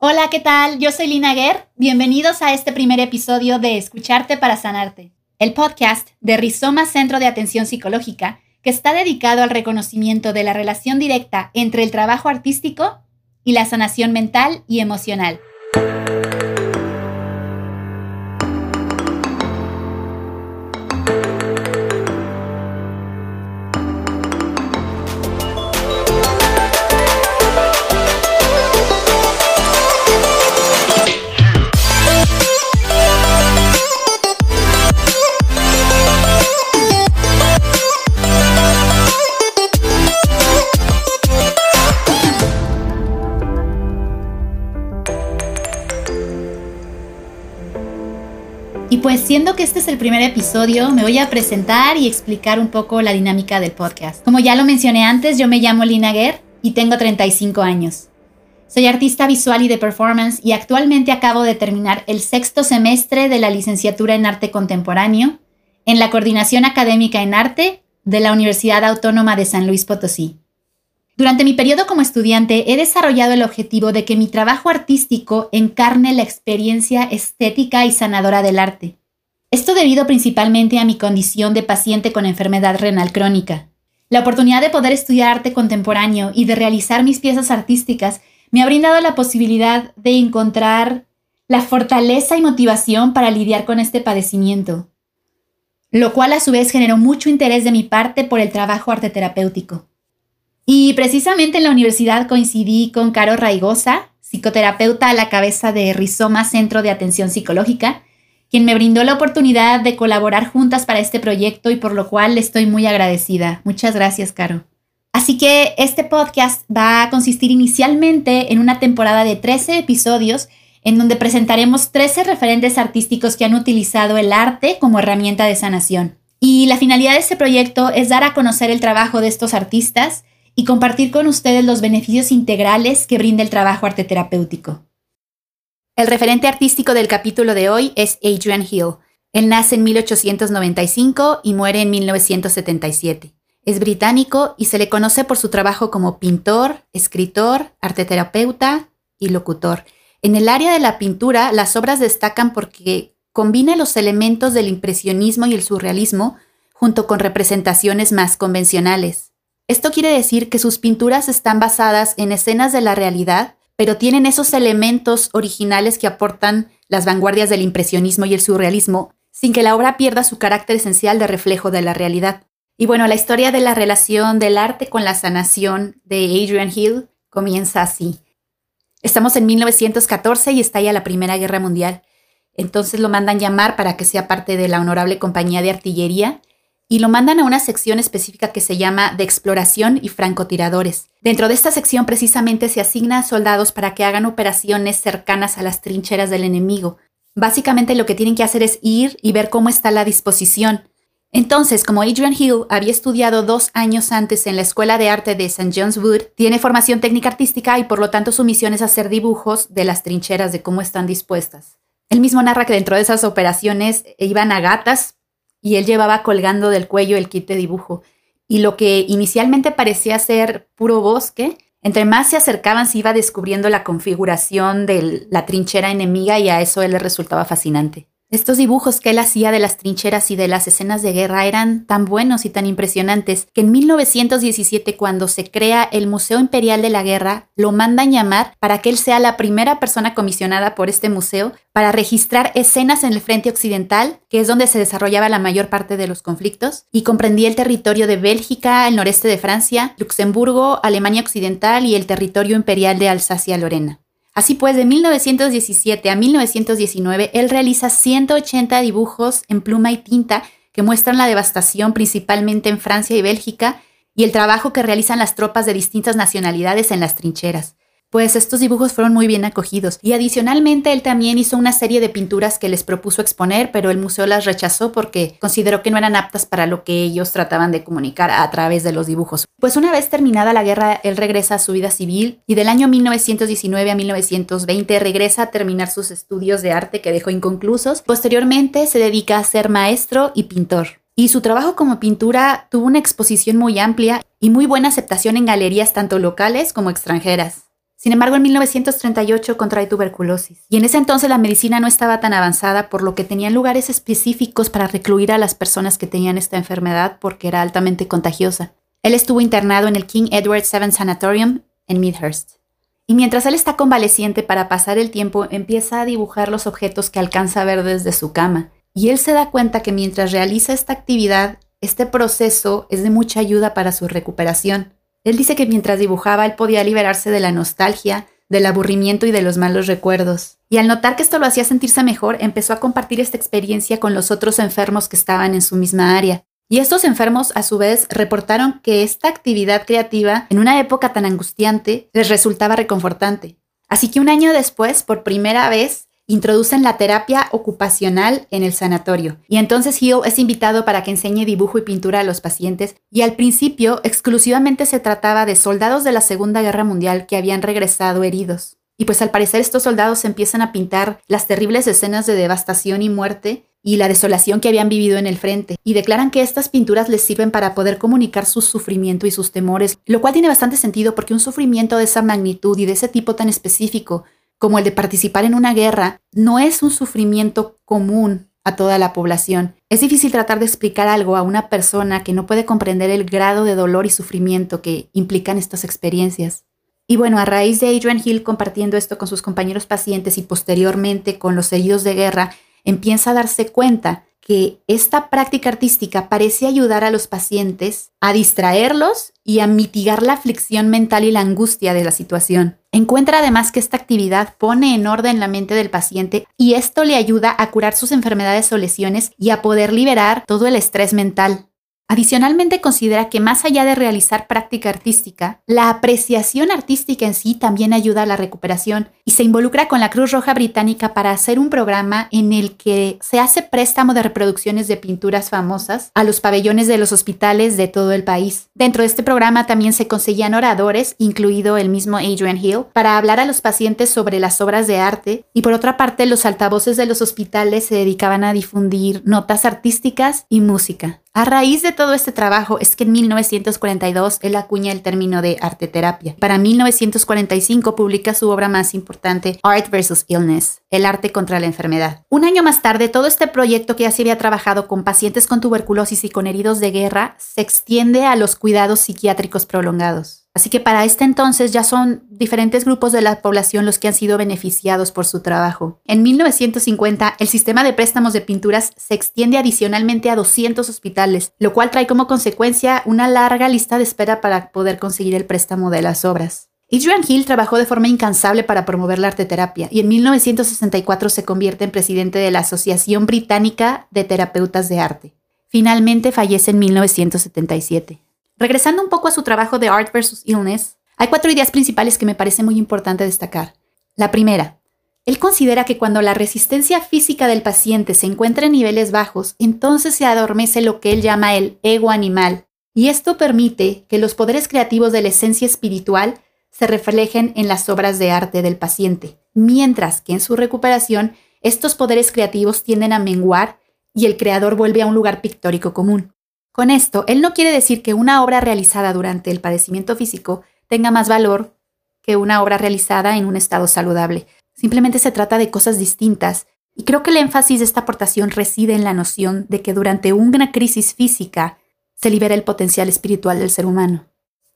Hola, ¿qué tal? Yo soy Lina Guerr. Bienvenidos a este primer episodio de Escucharte para Sanarte, el podcast de Rizoma Centro de Atención Psicológica, que está dedicado al reconocimiento de la relación directa entre el trabajo artístico y la sanación mental y emocional. Siendo que este es el primer episodio, me voy a presentar y explicar un poco la dinámica del podcast. Como ya lo mencioné antes, yo me llamo Lina Guerr y tengo 35 años. Soy artista visual y de performance y actualmente acabo de terminar el sexto semestre de la licenciatura en arte contemporáneo en la Coordinación Académica en Arte de la Universidad Autónoma de San Luis Potosí. Durante mi periodo como estudiante he desarrollado el objetivo de que mi trabajo artístico encarne la experiencia estética y sanadora del arte. Esto debido principalmente a mi condición de paciente con enfermedad renal crónica. La oportunidad de poder estudiar arte contemporáneo y de realizar mis piezas artísticas me ha brindado la posibilidad de encontrar la fortaleza y motivación para lidiar con este padecimiento, lo cual a su vez generó mucho interés de mi parte por el trabajo arte terapéutico. Y precisamente en la universidad coincidí con Caro Raigosa, psicoterapeuta a la cabeza de Rizoma Centro de Atención Psicológica, quien me brindó la oportunidad de colaborar juntas para este proyecto y por lo cual le estoy muy agradecida. Muchas gracias, Caro. Así que este podcast va a consistir inicialmente en una temporada de 13 episodios en donde presentaremos 13 referentes artísticos que han utilizado el arte como herramienta de sanación. Y la finalidad de este proyecto es dar a conocer el trabajo de estos artistas y compartir con ustedes los beneficios integrales que brinda el trabajo arte terapéutico. El referente artístico del capítulo de hoy es Adrian Hill. Él nace en 1895 y muere en 1977. Es británico y se le conoce por su trabajo como pintor, escritor, arteterapeuta y locutor. En el área de la pintura, las obras destacan porque combina los elementos del impresionismo y el surrealismo junto con representaciones más convencionales. Esto quiere decir que sus pinturas están basadas en escenas de la realidad, pero tienen esos elementos originales que aportan las vanguardias del impresionismo y el surrealismo, sin que la obra pierda su carácter esencial de reflejo de la realidad. Y bueno, la historia de la relación del arte con la sanación de Adrian Hill comienza así. Estamos en 1914 y estalla la Primera Guerra Mundial. Entonces lo mandan llamar para que sea parte de la honorable compañía de artillería y lo mandan a una sección específica que se llama de exploración y francotiradores. Dentro de esta sección precisamente se asigna a soldados para que hagan operaciones cercanas a las trincheras del enemigo. Básicamente lo que tienen que hacer es ir y ver cómo está la disposición. Entonces, como Adrian Hill había estudiado dos años antes en la Escuela de Arte de St. John's Wood, tiene formación técnica artística y por lo tanto su misión es hacer dibujos de las trincheras, de cómo están dispuestas. Él mismo narra que dentro de esas operaciones iban a gatas y él llevaba colgando del cuello el kit de dibujo. Y lo que inicialmente parecía ser puro bosque, entre más se acercaban se iba descubriendo la configuración de la trinchera enemiga y a eso él le resultaba fascinante. Estos dibujos que él hacía de las trincheras y de las escenas de guerra eran tan buenos y tan impresionantes que en 1917, cuando se crea el Museo Imperial de la Guerra, lo mandan llamar para que él sea la primera persona comisionada por este museo para registrar escenas en el frente occidental, que es donde se desarrollaba la mayor parte de los conflictos, y comprendía el territorio de Bélgica, el noreste de Francia, Luxemburgo, Alemania Occidental y el territorio imperial de Alsacia-Lorena. Así pues, de 1917 a 1919, él realiza 180 dibujos en pluma y tinta que muestran la devastación principalmente en Francia y Bélgica y el trabajo que realizan las tropas de distintas nacionalidades en las trincheras pues estos dibujos fueron muy bien acogidos. Y adicionalmente él también hizo una serie de pinturas que les propuso exponer, pero el museo las rechazó porque consideró que no eran aptas para lo que ellos trataban de comunicar a través de los dibujos. Pues una vez terminada la guerra, él regresa a su vida civil y del año 1919 a 1920 regresa a terminar sus estudios de arte que dejó inconclusos. Posteriormente se dedica a ser maestro y pintor. Y su trabajo como pintura tuvo una exposición muy amplia y muy buena aceptación en galerías tanto locales como extranjeras. Sin embargo, en 1938 contrae tuberculosis. Y en ese entonces la medicina no estaba tan avanzada, por lo que tenían lugares específicos para recluir a las personas que tenían esta enfermedad porque era altamente contagiosa. Él estuvo internado en el King Edward VII Sanatorium en Midhurst. Y mientras él está convaleciente para pasar el tiempo, empieza a dibujar los objetos que alcanza a ver desde su cama. Y él se da cuenta que mientras realiza esta actividad, este proceso es de mucha ayuda para su recuperación. Él dice que mientras dibujaba él podía liberarse de la nostalgia, del aburrimiento y de los malos recuerdos. Y al notar que esto lo hacía sentirse mejor, empezó a compartir esta experiencia con los otros enfermos que estaban en su misma área. Y estos enfermos, a su vez, reportaron que esta actividad creativa, en una época tan angustiante, les resultaba reconfortante. Así que un año después, por primera vez, introducen la terapia ocupacional en el sanatorio. Y entonces Hill es invitado para que enseñe dibujo y pintura a los pacientes. Y al principio exclusivamente se trataba de soldados de la Segunda Guerra Mundial que habían regresado heridos. Y pues al parecer estos soldados empiezan a pintar las terribles escenas de devastación y muerte y la desolación que habían vivido en el frente, y declaran que estas pinturas les sirven para poder comunicar su sufrimiento y sus temores, lo cual tiene bastante sentido porque un sufrimiento de esa magnitud y de ese tipo tan específico como el de participar en una guerra, no es un sufrimiento común a toda la población. Es difícil tratar de explicar algo a una persona que no puede comprender el grado de dolor y sufrimiento que implican estas experiencias. Y bueno, a raíz de Adrian Hill compartiendo esto con sus compañeros pacientes y posteriormente con los heridos de guerra, empieza a darse cuenta que esta práctica artística parece ayudar a los pacientes a distraerlos y a mitigar la aflicción mental y la angustia de la situación. Encuentra además que esta actividad pone en orden la mente del paciente y esto le ayuda a curar sus enfermedades o lesiones y a poder liberar todo el estrés mental. Adicionalmente considera que más allá de realizar práctica artística, la apreciación artística en sí también ayuda a la recuperación y se involucra con la Cruz Roja Británica para hacer un programa en el que se hace préstamo de reproducciones de pinturas famosas a los pabellones de los hospitales de todo el país. Dentro de este programa también se conseguían oradores, incluido el mismo Adrian Hill, para hablar a los pacientes sobre las obras de arte y por otra parte los altavoces de los hospitales se dedicaban a difundir notas artísticas y música. A raíz de todo este trabajo es que en 1942 él acuña el término de arteterapia. Para 1945 publica su obra más importante, Art vs. Illness, el arte contra la enfermedad. Un año más tarde, todo este proyecto que ya se había trabajado con pacientes con tuberculosis y con heridos de guerra se extiende a los cuidados psiquiátricos prolongados. Así que para este entonces ya son diferentes grupos de la población los que han sido beneficiados por su trabajo. En 1950, el sistema de préstamos de pinturas se extiende adicionalmente a 200 hospitales, lo cual trae como consecuencia una larga lista de espera para poder conseguir el préstamo de las obras. Adrian Hill trabajó de forma incansable para promover la arteterapia y en 1964 se convierte en presidente de la Asociación Británica de Terapeutas de Arte. Finalmente fallece en 1977. Regresando un poco a su trabajo de Art vs. Illness, hay cuatro ideas principales que me parece muy importante destacar. La primera, él considera que cuando la resistencia física del paciente se encuentra en niveles bajos, entonces se adormece lo que él llama el ego animal, y esto permite que los poderes creativos de la esencia espiritual se reflejen en las obras de arte del paciente, mientras que en su recuperación estos poderes creativos tienden a menguar y el creador vuelve a un lugar pictórico común. Con esto, él no quiere decir que una obra realizada durante el padecimiento físico tenga más valor que una obra realizada en un estado saludable. Simplemente se trata de cosas distintas y creo que el énfasis de esta aportación reside en la noción de que durante una crisis física se libera el potencial espiritual del ser humano.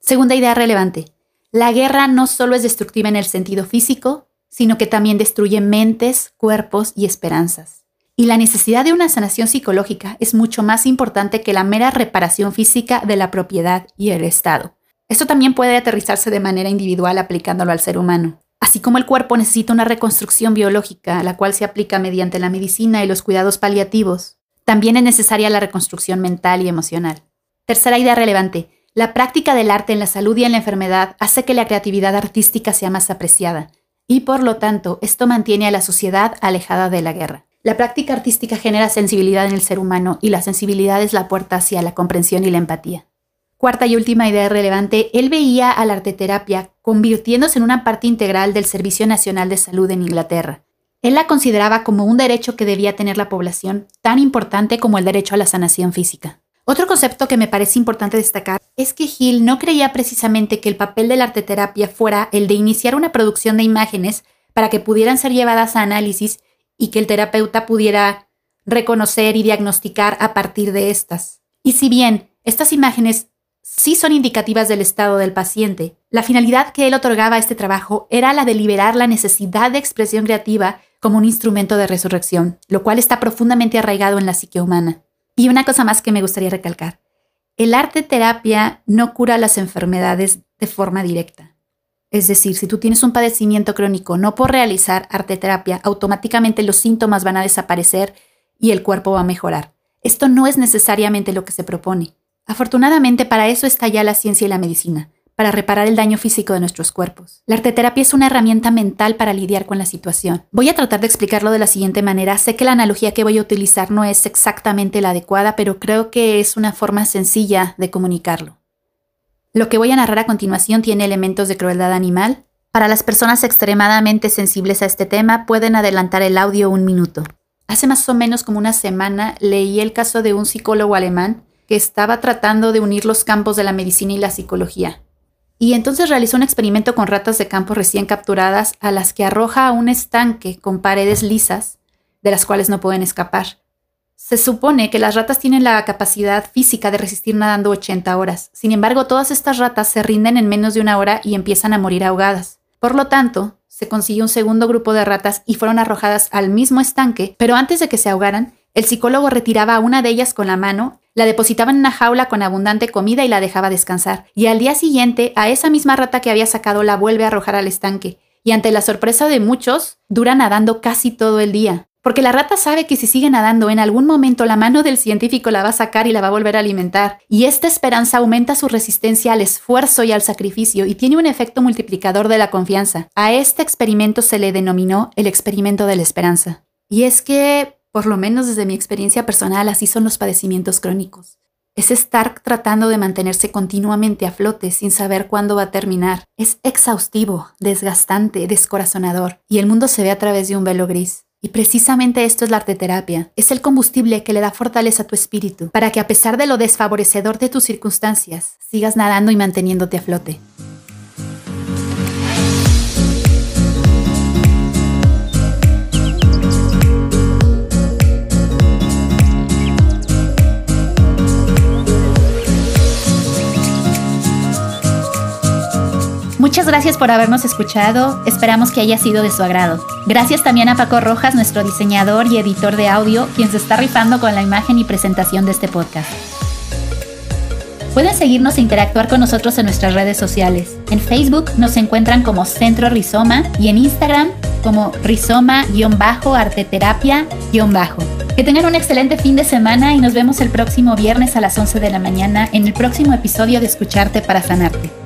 Segunda idea relevante. La guerra no solo es destructiva en el sentido físico, sino que también destruye mentes, cuerpos y esperanzas. Y la necesidad de una sanación psicológica es mucho más importante que la mera reparación física de la propiedad y el Estado. Esto también puede aterrizarse de manera individual aplicándolo al ser humano. Así como el cuerpo necesita una reconstrucción biológica, la cual se aplica mediante la medicina y los cuidados paliativos, también es necesaria la reconstrucción mental y emocional. Tercera idea relevante. La práctica del arte en la salud y en la enfermedad hace que la creatividad artística sea más apreciada, y por lo tanto esto mantiene a la sociedad alejada de la guerra. La práctica artística genera sensibilidad en el ser humano y la sensibilidad es la puerta hacia la comprensión y la empatía. Cuarta y última idea relevante, él veía a la arteterapia convirtiéndose en una parte integral del Servicio Nacional de Salud en Inglaterra. Él la consideraba como un derecho que debía tener la población, tan importante como el derecho a la sanación física. Otro concepto que me parece importante destacar es que Hill no creía precisamente que el papel de la arteterapia fuera el de iniciar una producción de imágenes para que pudieran ser llevadas a análisis y que el terapeuta pudiera reconocer y diagnosticar a partir de estas. Y si bien estas imágenes sí son indicativas del estado del paciente, la finalidad que él otorgaba a este trabajo era la de liberar la necesidad de expresión creativa como un instrumento de resurrección, lo cual está profundamente arraigado en la psique humana. Y una cosa más que me gustaría recalcar. El arte terapia no cura las enfermedades de forma directa. Es decir, si tú tienes un padecimiento crónico, no por realizar arte terapia, automáticamente los síntomas van a desaparecer y el cuerpo va a mejorar. Esto no es necesariamente lo que se propone. Afortunadamente para eso está ya la ciencia y la medicina, para reparar el daño físico de nuestros cuerpos. La arteterapia es una herramienta mental para lidiar con la situación. Voy a tratar de explicarlo de la siguiente manera. Sé que la analogía que voy a utilizar no es exactamente la adecuada, pero creo que es una forma sencilla de comunicarlo. Lo que voy a narrar a continuación tiene elementos de crueldad animal. Para las personas extremadamente sensibles a este tema, pueden adelantar el audio un minuto. Hace más o menos como una semana leí el caso de un psicólogo alemán que estaba tratando de unir los campos de la medicina y la psicología. Y entonces realizó un experimento con ratas de campo recién capturadas a las que arroja a un estanque con paredes lisas, de las cuales no pueden escapar. Se supone que las ratas tienen la capacidad física de resistir nadando 80 horas. Sin embargo, todas estas ratas se rinden en menos de una hora y empiezan a morir ahogadas. Por lo tanto, se consiguió un segundo grupo de ratas y fueron arrojadas al mismo estanque, pero antes de que se ahogaran, el psicólogo retiraba a una de ellas con la mano, la depositaba en una jaula con abundante comida y la dejaba descansar. Y al día siguiente, a esa misma rata que había sacado la vuelve a arrojar al estanque. Y ante la sorpresa de muchos, dura nadando casi todo el día. Porque la rata sabe que si sigue nadando, en algún momento la mano del científico la va a sacar y la va a volver a alimentar. Y esta esperanza aumenta su resistencia al esfuerzo y al sacrificio y tiene un efecto multiplicador de la confianza. A este experimento se le denominó el experimento de la esperanza. Y es que por lo menos desde mi experiencia personal, así son los padecimientos crónicos. Es estar tratando de mantenerse continuamente a flote sin saber cuándo va a terminar. Es exhaustivo, desgastante, descorazonador, y el mundo se ve a través de un velo gris. Y precisamente esto es la arteterapia. Es el combustible que le da fortaleza a tu espíritu, para que a pesar de lo desfavorecedor de tus circunstancias, sigas nadando y manteniéndote a flote. Gracias por habernos escuchado, esperamos que haya sido de su agrado. Gracias también a Paco Rojas, nuestro diseñador y editor de audio, quien se está rifando con la imagen y presentación de este podcast. Pueden seguirnos e interactuar con nosotros en nuestras redes sociales. En Facebook nos encuentran como Centro Rizoma y en Instagram como rizoma-arteterapia-bajo. Que tengan un excelente fin de semana y nos vemos el próximo viernes a las 11 de la mañana en el próximo episodio de Escucharte para Sanarte.